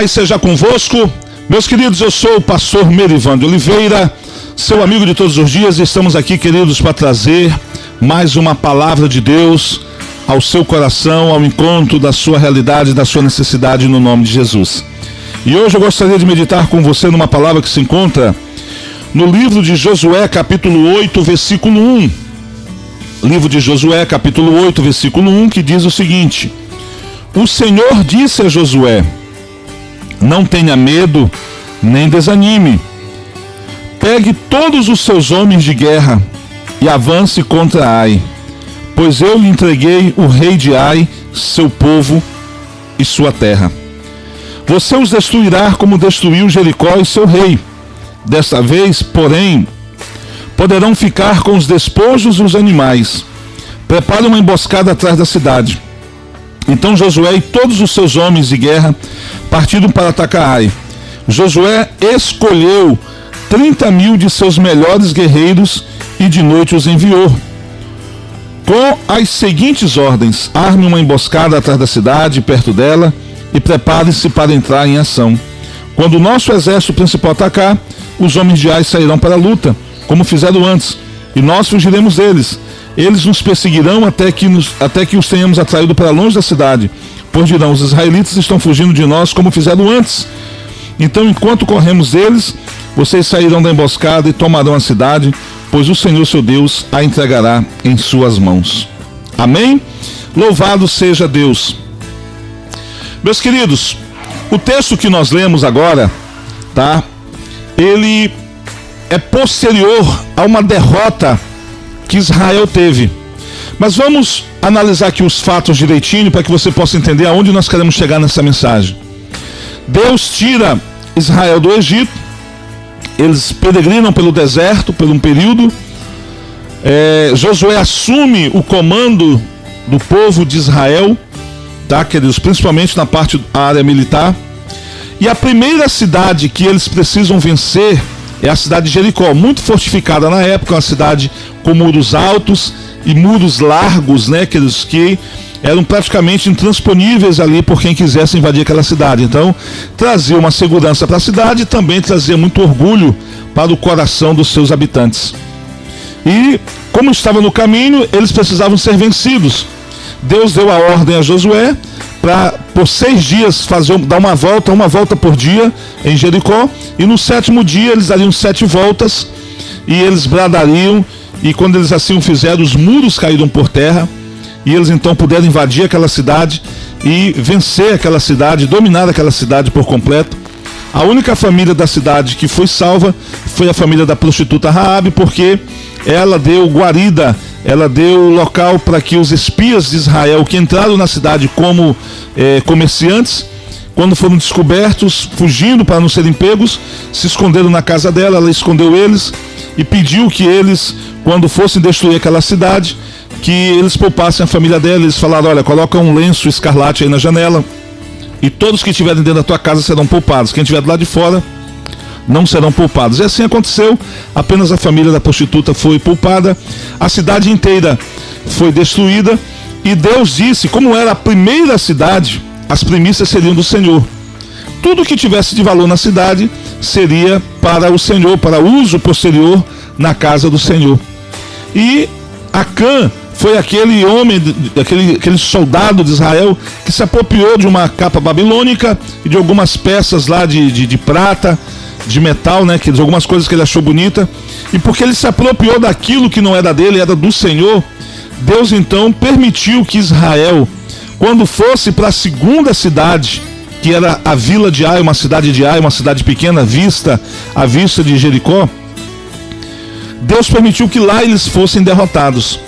paz seja convosco. Meus queridos, eu sou o pastor Merivando Oliveira, seu amigo de todos os dias. Estamos aqui, queridos, para trazer mais uma palavra de Deus ao seu coração, ao encontro da sua realidade, da sua necessidade, no nome de Jesus. E hoje eu gostaria de meditar com você numa palavra que se encontra no livro de Josué, capítulo 8, versículo 1. Livro de Josué, capítulo 8, versículo 1, que diz o seguinte: O Senhor disse a Josué: Não tenha medo, nem desanime. Pegue todos os seus homens de guerra e avance contra Ai, pois eu lhe entreguei o rei de Ai, seu povo e sua terra. Você os destruirá como destruiu Jericó e seu rei. Desta vez, porém, poderão ficar com os despojos e os animais. Prepare uma emboscada atrás da cidade. Então Josué e todos os seus homens de guerra partiram para atacar Ai. Josué escolheu 30 mil de seus melhores guerreiros e de noite os enviou. Com as seguintes ordens: arme uma emboscada atrás da cidade, perto dela, e prepare-se para entrar em ação. Quando o nosso exército principal atacar, os homens de Ai sairão para a luta como fizeram antes, e nós fugiremos deles. Eles nos perseguirão até que, nos, até que os tenhamos atraído para longe da cidade, pois dirão: os israelitas estão fugindo de nós como fizeram antes. Então, enquanto corremos deles, vocês sairão da emboscada e tomarão a cidade, pois o Senhor seu Deus a entregará em suas mãos. Amém? Louvado seja Deus. Meus queridos, o texto que nós lemos agora, tá? Ele é posterior a uma derrota que Israel teve. Mas vamos analisar aqui os fatos direitinho para que você possa entender aonde nós queremos chegar nessa mensagem. Deus tira Israel do Egito, eles peregrinam pelo deserto por um período. É, Josué assume o comando do povo de Israel, tá, queridos? Principalmente na parte da área militar. E a primeira cidade que eles precisam vencer é a cidade de Jericó, muito fortificada na época, uma cidade com muros altos e muros largos, né, que, que eram praticamente intransponíveis ali por quem quisesse invadir aquela cidade. Então, trazia uma segurança para a cidade e também trazia muito orgulho para o coração dos seus habitantes. E, como estava no caminho, eles precisavam ser vencidos. Deus deu a ordem a Josué para por seis dias fazer dar uma volta, uma volta por dia em Jericó, e no sétimo dia eles dariam sete voltas e eles bradariam, e quando eles assim o fizeram, os muros caíram por terra, e eles então puderam invadir aquela cidade e vencer aquela cidade, dominar aquela cidade por completo. A única família da cidade que foi salva foi a família da prostituta Raabe, porque ela deu guarida ela deu local para que os espias de Israel que entraram na cidade como eh, comerciantes, quando foram descobertos, fugindo para não serem pegos, se esconderam na casa dela, ela escondeu eles e pediu que eles, quando fossem destruir aquela cidade, que eles poupassem a família dela. Eles falaram: olha, coloca um lenço escarlate aí na janela e todos que estiverem dentro da tua casa serão poupados. Quem estiver do lado de fora não serão poupados. E assim aconteceu, apenas a família da prostituta foi poupada, a cidade inteira foi destruída, e Deus disse: como era a primeira cidade, as primícias seriam do Senhor. Tudo que tivesse de valor na cidade seria para o Senhor, para uso posterior na casa do Senhor. E Acã foi aquele homem, aquele, aquele soldado de Israel que se apropriou de uma capa babilônica e de algumas peças lá de, de, de prata de metal, né? Que algumas coisas que ele achou bonita. E porque ele se apropriou daquilo que não era dele, era do Senhor, Deus então permitiu que Israel, quando fosse para a segunda cidade, que era a vila de Ai, uma cidade de Ai, uma cidade pequena, vista à vista de Jericó, Deus permitiu que lá eles fossem derrotados.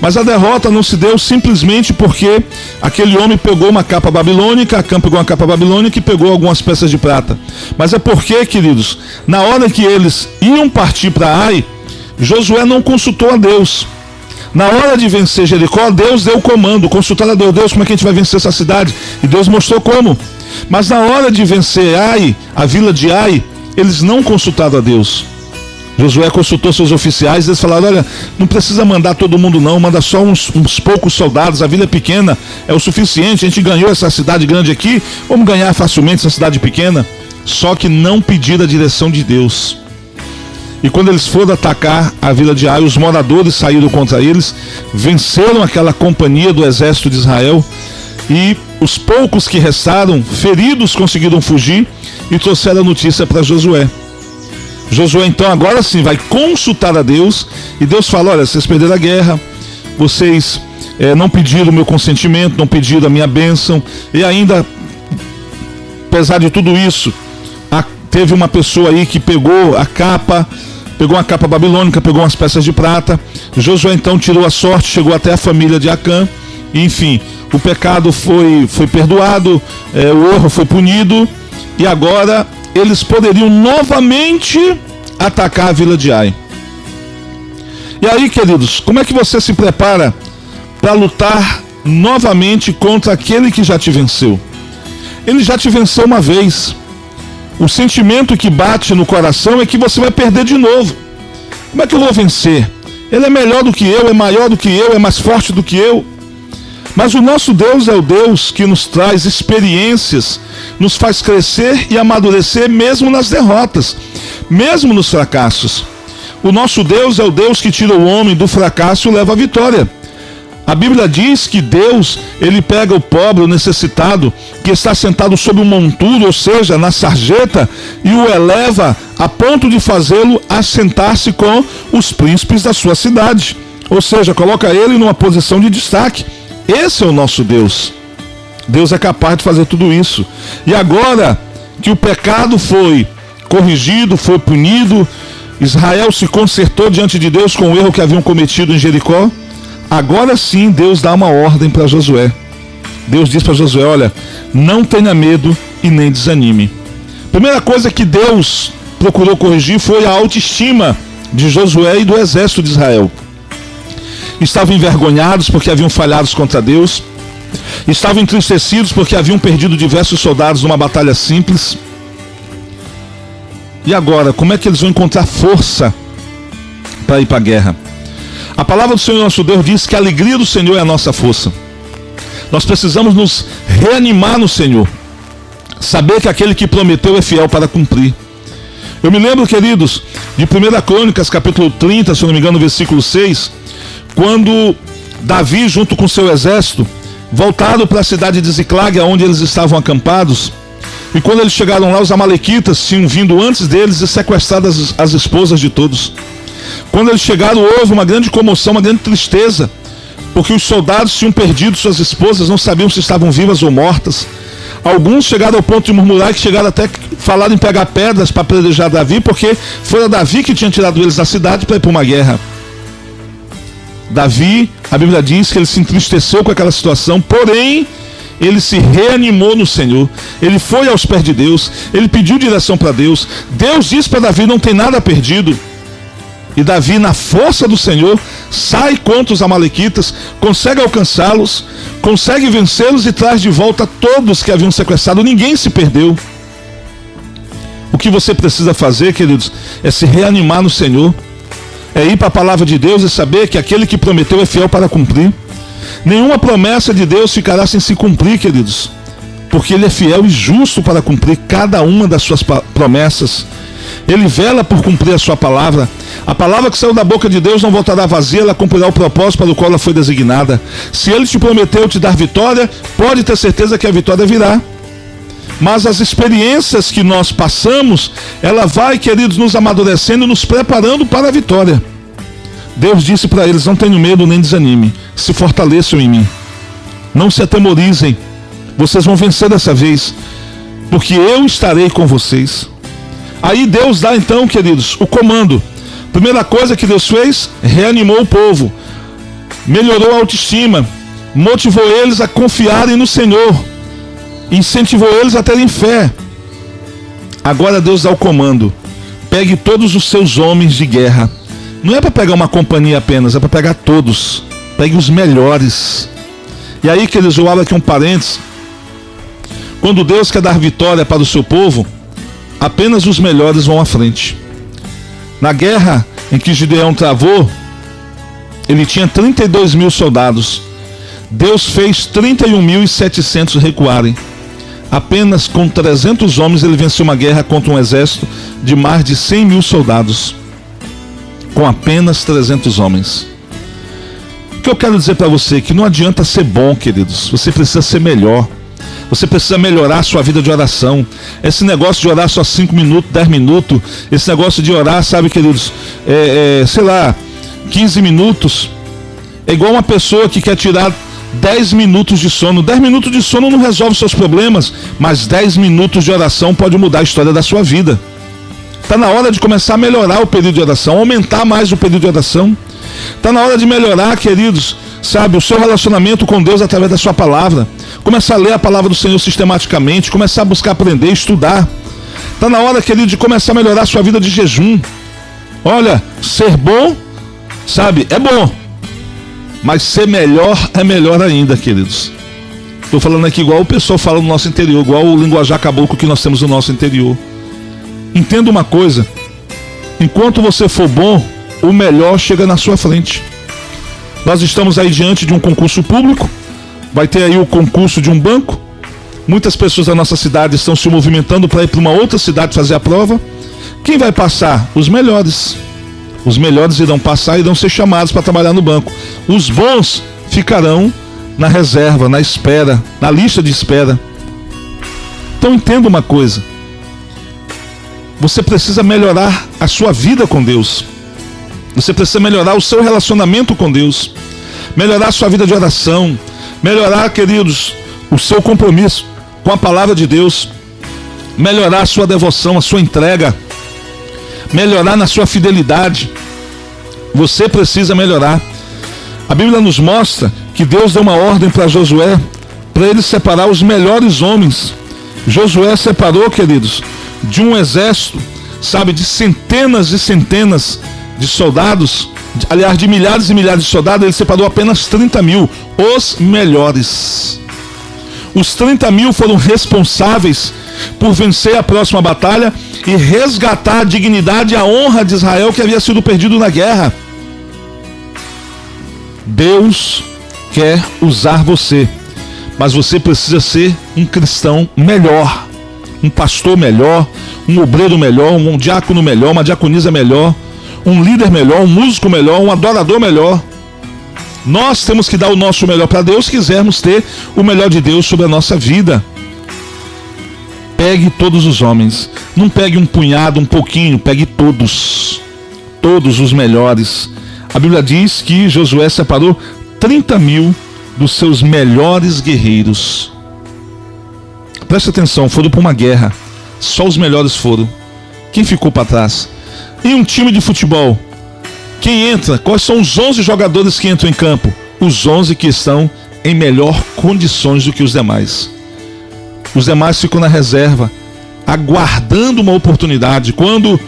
Mas a derrota não se deu simplesmente porque aquele homem pegou uma capa babilônica, a Cã pegou uma capa babilônica e pegou algumas peças de prata. Mas é porque, queridos, na hora que eles iam partir para Ai, Josué não consultou a Deus. Na hora de vencer Jericó, Deus deu o comando, consultar a Deus, Deus, como é que a gente vai vencer essa cidade? E Deus mostrou como. Mas na hora de vencer Ai, a vila de Ai, eles não consultaram a Deus. Josué consultou seus oficiais, eles falaram: olha, não precisa mandar todo mundo, não, manda só uns, uns, poucos soldados, a vila é pequena, é o suficiente, a gente ganhou essa cidade grande aqui, vamos ganhar facilmente essa cidade pequena. Só que não pediram a direção de Deus. E quando eles foram atacar a vila de Ai, os moradores saíram contra eles, venceram aquela companhia do exército de Israel, e os poucos que restaram, feridos, conseguiram fugir e trouxeram a notícia para Josué. Josué então agora sim vai consultar a Deus e Deus fala: olha, vocês perderam a guerra, vocês é, não pediram o meu consentimento, não pediram a minha bênção, e ainda, apesar de tudo isso, a, teve uma pessoa aí que pegou a capa, pegou uma capa babilônica, pegou umas peças de prata. Josué então tirou a sorte, chegou até a família de Acã, enfim, o pecado foi, foi perdoado, é, o erro foi punido, e agora eles poderiam novamente atacar a vila de Ai. E aí, queridos, como é que você se prepara para lutar novamente contra aquele que já te venceu? Ele já te venceu uma vez. O sentimento que bate no coração é que você vai perder de novo. Como é que eu vou vencer? Ele é melhor do que eu, é maior do que eu, é mais forte do que eu. Mas o nosso Deus é o Deus que nos traz experiências, nos faz crescer e amadurecer mesmo nas derrotas, mesmo nos fracassos. O nosso Deus é o Deus que tira o homem do fracasso e leva à vitória. A Bíblia diz que Deus, ele pega o pobre, o necessitado, que está sentado sobre um monturo, ou seja, na sarjeta, e o eleva a ponto de fazê-lo assentar-se com os príncipes da sua cidade. Ou seja, coloca ele numa posição de destaque. Esse é o nosso Deus. Deus é capaz de fazer tudo isso. E agora que o pecado foi corrigido, foi punido, Israel se consertou diante de Deus com o erro que haviam cometido em Jericó. Agora sim Deus dá uma ordem para Josué. Deus diz para Josué: Olha, não tenha medo e nem desanime. Primeira coisa que Deus procurou corrigir foi a autoestima de Josué e do exército de Israel estavam envergonhados porque haviam falhado contra Deus, estavam entristecidos porque haviam perdido diversos soldados numa batalha simples. E agora, como é que eles vão encontrar força para ir para a guerra? A palavra do Senhor nosso Deus diz que a alegria do Senhor é a nossa força. Nós precisamos nos reanimar no Senhor. Saber que aquele que prometeu é fiel para cumprir. Eu me lembro, queridos, de 1 Crônicas, capítulo 30, se não me engano, versículo 6, quando Davi, junto com seu exército, voltaram para a cidade de Ziclag, onde eles estavam acampados, e quando eles chegaram lá, os amalequitas tinham vindo antes deles e sequestrado as, as esposas de todos. Quando eles chegaram, houve uma grande comoção, uma grande tristeza, porque os soldados tinham perdido suas esposas, não sabiam se estavam vivas ou mortas. Alguns chegaram ao ponto de murmurar que chegaram até falar em pegar pedras para apedrejar Davi, porque foi Davi que tinha tirado eles da cidade para ir para uma guerra. Davi, a Bíblia diz que ele se entristeceu com aquela situação, porém, ele se reanimou no Senhor, ele foi aos pés de Deus, ele pediu direção para Deus. Deus disse para Davi: não tem nada perdido. E Davi, na força do Senhor, sai contra os Amalequitas, consegue alcançá-los, consegue vencê-los e traz de volta todos que haviam sequestrado. Ninguém se perdeu. O que você precisa fazer, queridos, é se reanimar no Senhor é ir para a palavra de Deus e saber que aquele que prometeu é fiel para cumprir. Nenhuma promessa de Deus ficará sem se cumprir, queridos, porque Ele é fiel e justo para cumprir cada uma das suas promessas. Ele vela por cumprir a sua palavra. A palavra que saiu da boca de Deus não voltará vazia, ela cumprirá o propósito para o qual ela foi designada. Se Ele te prometeu te dar vitória, pode ter certeza que a vitória virá. Mas as experiências que nós passamos, ela vai, queridos, nos amadurecendo nos preparando para a vitória. Deus disse para eles: Não tenham medo nem desanime, se fortaleçam em mim. Não se atemorizem, vocês vão vencer dessa vez, porque eu estarei com vocês. Aí Deus dá então, queridos, o comando. Primeira coisa que Deus fez, reanimou o povo, melhorou a autoestima, motivou eles a confiarem no Senhor incentivou eles a terem fé. Agora Deus dá o comando: pegue todos os seus homens de guerra. Não é para pegar uma companhia apenas, é para pegar todos. Pegue os melhores. E aí, queridos, eu abro aqui um parênteses. Quando Deus quer dar vitória para o seu povo, apenas os melhores vão à frente. Na guerra em que Gideão travou, ele tinha 32 mil soldados. Deus fez 31.700 recuarem. Apenas com 300 homens ele venceu uma guerra contra um exército de mais de 100 mil soldados. Com apenas 300 homens. O que eu quero dizer para você é que não adianta ser bom, queridos. Você precisa ser melhor. Você precisa melhorar a sua vida de oração. Esse negócio de orar só 5 minutos, 10 minutos, esse negócio de orar, sabe, queridos, é, é, sei lá, 15 minutos, é igual uma pessoa que quer tirar 10 minutos de sono. 10 minutos de sono não resolve seus problemas, mas 10 minutos de oração pode mudar a história da sua vida. Está na hora de começar a melhorar o período de oração, aumentar mais o período de oração. Está na hora de melhorar, queridos, sabe, o seu relacionamento com Deus através da sua palavra. Começar a ler a palavra do Senhor sistematicamente, começar a buscar aprender, estudar. Está na hora, querido, de começar a melhorar a sua vida de jejum. Olha, ser bom, sabe, é bom. Mas ser melhor é melhor ainda, queridos. Estou falando aqui igual o pessoal fala no nosso interior, igual o linguajar caboclo que nós temos no nosso interior. Entenda uma coisa: enquanto você for bom, o melhor chega na sua frente. Nós estamos aí diante de um concurso público, vai ter aí o concurso de um banco. Muitas pessoas da nossa cidade estão se movimentando para ir para uma outra cidade fazer a prova. Quem vai passar? Os melhores. Os melhores irão passar e irão ser chamados para trabalhar no banco. Os bons ficarão na reserva, na espera, na lista de espera. Então entenda uma coisa. Você precisa melhorar a sua vida com Deus. Você precisa melhorar o seu relacionamento com Deus. Melhorar a sua vida de oração. Melhorar, queridos, o seu compromisso com a palavra de Deus. Melhorar a sua devoção, a sua entrega melhorar na sua fidelidade. Você precisa melhorar. A Bíblia nos mostra que Deus deu uma ordem para Josué para ele separar os melhores homens. Josué separou, queridos, de um exército, sabe, de centenas e centenas de soldados, aliás, de milhares e milhares de soldados, ele separou apenas 30 mil, os melhores. Os 30 mil foram responsáveis por vencer a próxima batalha e resgatar a dignidade e a honra de Israel que havia sido perdido na guerra. Deus quer usar você, mas você precisa ser um cristão melhor, um pastor melhor, um obreiro melhor, um diácono melhor, uma diaconisa melhor, um líder melhor, um músico melhor, um adorador melhor. Nós temos que dar o nosso melhor para Deus, quisermos ter o melhor de Deus sobre a nossa vida. Pegue todos os homens. Não pegue um punhado, um pouquinho, pegue todos. Todos os melhores. A Bíblia diz que Josué separou 30 mil dos seus melhores guerreiros. Preste atenção, foram para uma guerra. Só os melhores foram. Quem ficou para trás? E um time de futebol? Quem entra? Quais são os 11 jogadores que entram em campo? Os 11 que estão em melhor condições do que os demais. Os demais ficam na reserva, aguardando uma oportunidade. Quando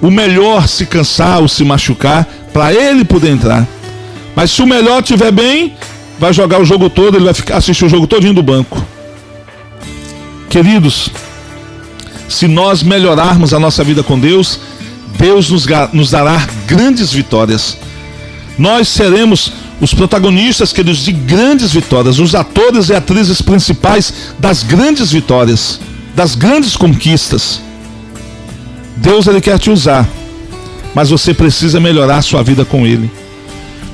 o melhor se cansar ou se machucar, para ele poder entrar. Mas se o melhor estiver bem, vai jogar o jogo todo, ele vai ficar, assistir o jogo todinho do banco. Queridos, se nós melhorarmos a nossa vida com Deus, Deus nos, nos dará grandes vitórias. Nós seremos os protagonistas, queridos, de grandes vitórias, os atores e atrizes principais das grandes vitórias, das grandes conquistas. Deus ele quer te usar, mas você precisa melhorar sua vida com ele.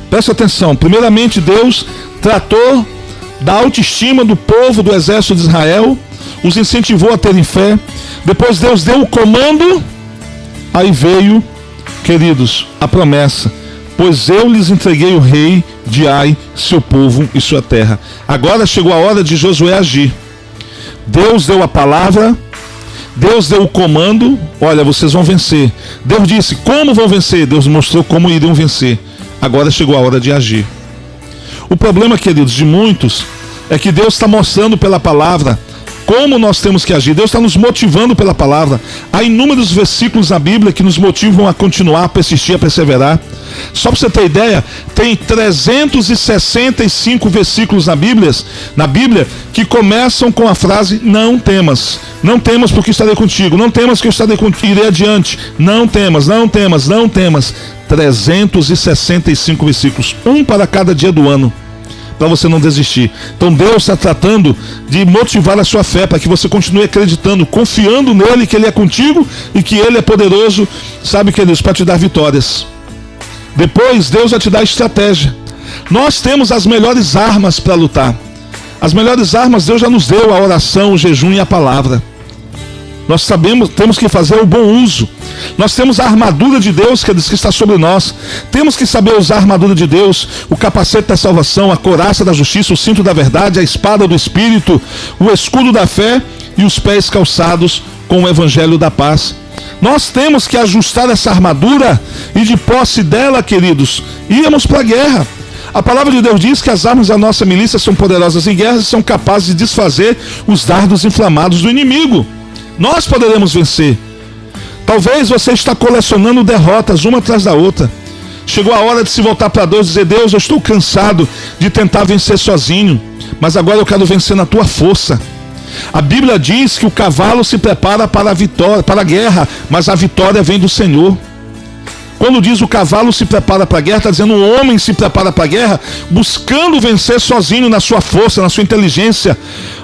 Preste atenção, primeiramente Deus tratou da autoestima do povo do exército de Israel, os incentivou a terem fé. Depois Deus deu o comando, aí veio, queridos, a promessa pois eu lhes entreguei o rei de Ai, seu povo e sua terra. Agora chegou a hora de Josué agir. Deus deu a palavra, Deus deu o comando, olha, vocês vão vencer. Deus disse como vão vencer, Deus mostrou como iriam vencer. Agora chegou a hora de agir. O problema, queridos, de muitos é que Deus está mostrando pela palavra como nós temos que agir. Deus está nos motivando pela palavra. Há inúmeros versículos na Bíblia que nos motivam a continuar, a persistir, a perseverar. Só para você ter ideia, tem 365 versículos na Bíblia, na Bíblia que começam com a frase não temas. Não temas porque estarei contigo. Não temas que eu estarei contigo, irei adiante. Não temas, não temas, não temas. 365 versículos, um para cada dia do ano para você não desistir. Então Deus está tratando de motivar a sua fé para que você continue acreditando, confiando nele que ele é contigo e que ele é poderoso, sabe que Deus para te dar vitórias. Depois Deus vai te dar estratégia. Nós temos as melhores armas para lutar. As melhores armas Deus já nos deu a oração, o jejum e a palavra. Nós sabemos, temos que fazer o bom uso. Nós temos a armadura de Deus que, que está sobre nós. Temos que saber usar a armadura de Deus, o capacete da salvação, a coraça da justiça, o cinto da verdade, a espada do espírito, o escudo da fé e os pés calçados com o evangelho da paz. Nós temos que ajustar essa armadura e de posse dela, queridos, íamos para a guerra. A palavra de Deus diz que as armas da nossa milícia são poderosas em guerra e são capazes de desfazer os dardos inflamados do inimigo. Nós poderemos vencer. Talvez você está colecionando derrotas uma atrás da outra. Chegou a hora de se voltar para Deus e dizer: Deus, eu estou cansado de tentar vencer sozinho, mas agora eu quero vencer na tua força. A Bíblia diz que o cavalo se prepara para a vitória, para a guerra, mas a vitória vem do Senhor. Quando diz o cavalo se prepara para a guerra, está dizendo o homem se prepara para a guerra, buscando vencer sozinho na sua força, na sua inteligência.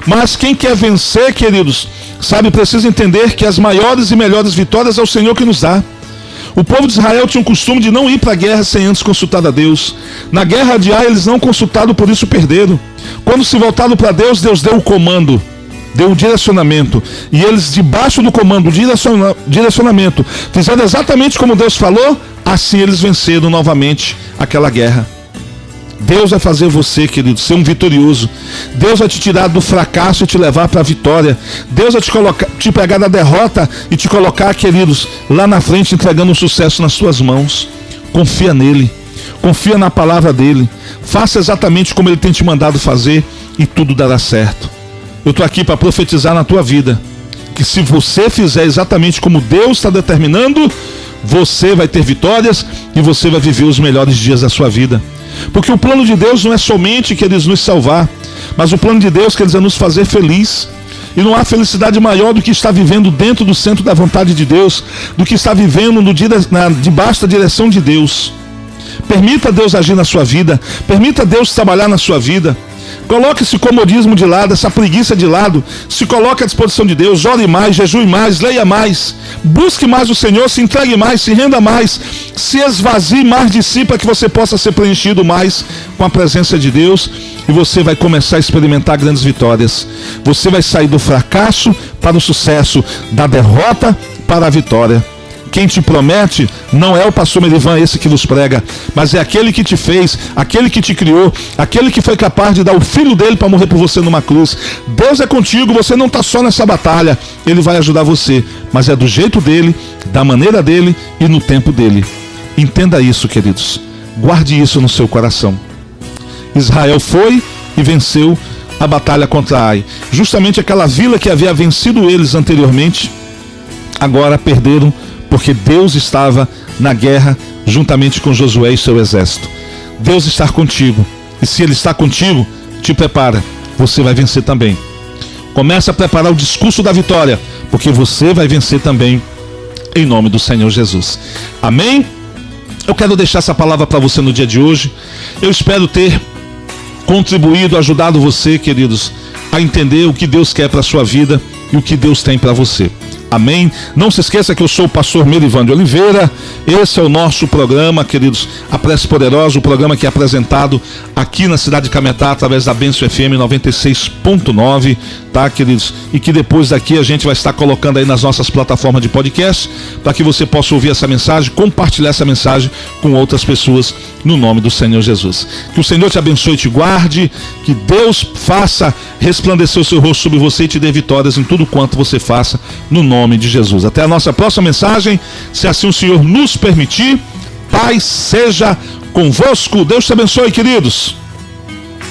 Mas quem quer vencer, queridos, sabe, precisa entender que as maiores e melhores vitórias é o Senhor que nos dá. O povo de Israel tinha o costume de não ir para a guerra sem antes consultar a Deus. Na guerra de Ai, eles não consultaram, por isso perderam. Quando se voltaram para Deus, Deus deu o comando deu um direcionamento. E eles, debaixo do comando, direcionamento, fizeram exatamente como Deus falou, assim eles venceram novamente aquela guerra. Deus vai fazer você, querido, ser um vitorioso. Deus vai te tirar do fracasso e te levar para a vitória. Deus vai te, colocar, te pegar da derrota e te colocar, queridos, lá na frente, entregando o um sucesso nas suas mãos. Confia nele. Confia na palavra dele. Faça exatamente como ele tem te mandado fazer e tudo dará certo. Eu estou aqui para profetizar na tua vida que se você fizer exatamente como Deus está determinando, você vai ter vitórias e você vai viver os melhores dias da sua vida. Porque o plano de Deus não é somente que eles nos salvar, mas o plano de Deus quer dizer nos fazer feliz. E não há felicidade maior do que estar vivendo dentro do centro da vontade de Deus, do que estar vivendo no na, debaixo da direção de Deus. Permita Deus agir na sua vida, permita Deus trabalhar na sua vida. Coloque esse comodismo de lado, essa preguiça de lado. Se coloque à disposição de Deus. Ore mais, jejue mais, leia mais. Busque mais o Senhor, se entregue mais, se renda mais. Se esvazie mais de si para que você possa ser preenchido mais com a presença de Deus. E você vai começar a experimentar grandes vitórias. Você vai sair do fracasso para o sucesso, da derrota para a vitória. Quem te promete não é o pastor Merivan, esse que nos prega, mas é aquele que te fez, aquele que te criou, aquele que foi capaz de dar o filho dele para morrer por você numa cruz. Deus é contigo, você não está só nessa batalha, ele vai ajudar você, mas é do jeito dele, da maneira dele e no tempo dele. Entenda isso, queridos. Guarde isso no seu coração. Israel foi e venceu a batalha contra Ai. Justamente aquela vila que havia vencido eles anteriormente, agora perderam porque Deus estava na guerra juntamente com Josué e seu exército. Deus está contigo, e se Ele está contigo, te prepara, você vai vencer também. Comece a preparar o discurso da vitória, porque você vai vencer também, em nome do Senhor Jesus. Amém? Eu quero deixar essa palavra para você no dia de hoje. Eu espero ter contribuído, ajudado você, queridos, a entender o que Deus quer para a sua vida e o que Deus tem para você. Amém? Não se esqueça que eu sou o pastor Merivan de Oliveira. Esse é o nosso programa, queridos, a Prece Poderosa, o programa que é apresentado aqui na cidade de Cametá através da Benção FM 96.9, tá, queridos? E que depois daqui a gente vai estar colocando aí nas nossas plataformas de podcast para que você possa ouvir essa mensagem, compartilhar essa mensagem com outras pessoas no nome do Senhor Jesus. Que o Senhor te abençoe e te guarde, que Deus faça resplandecer o seu rosto sobre você e te dê vitórias em tudo quanto você faça no nome nome de Jesus. Até a nossa próxima mensagem, se assim o Senhor nos permitir. Paz seja convosco. Deus te abençoe, queridos.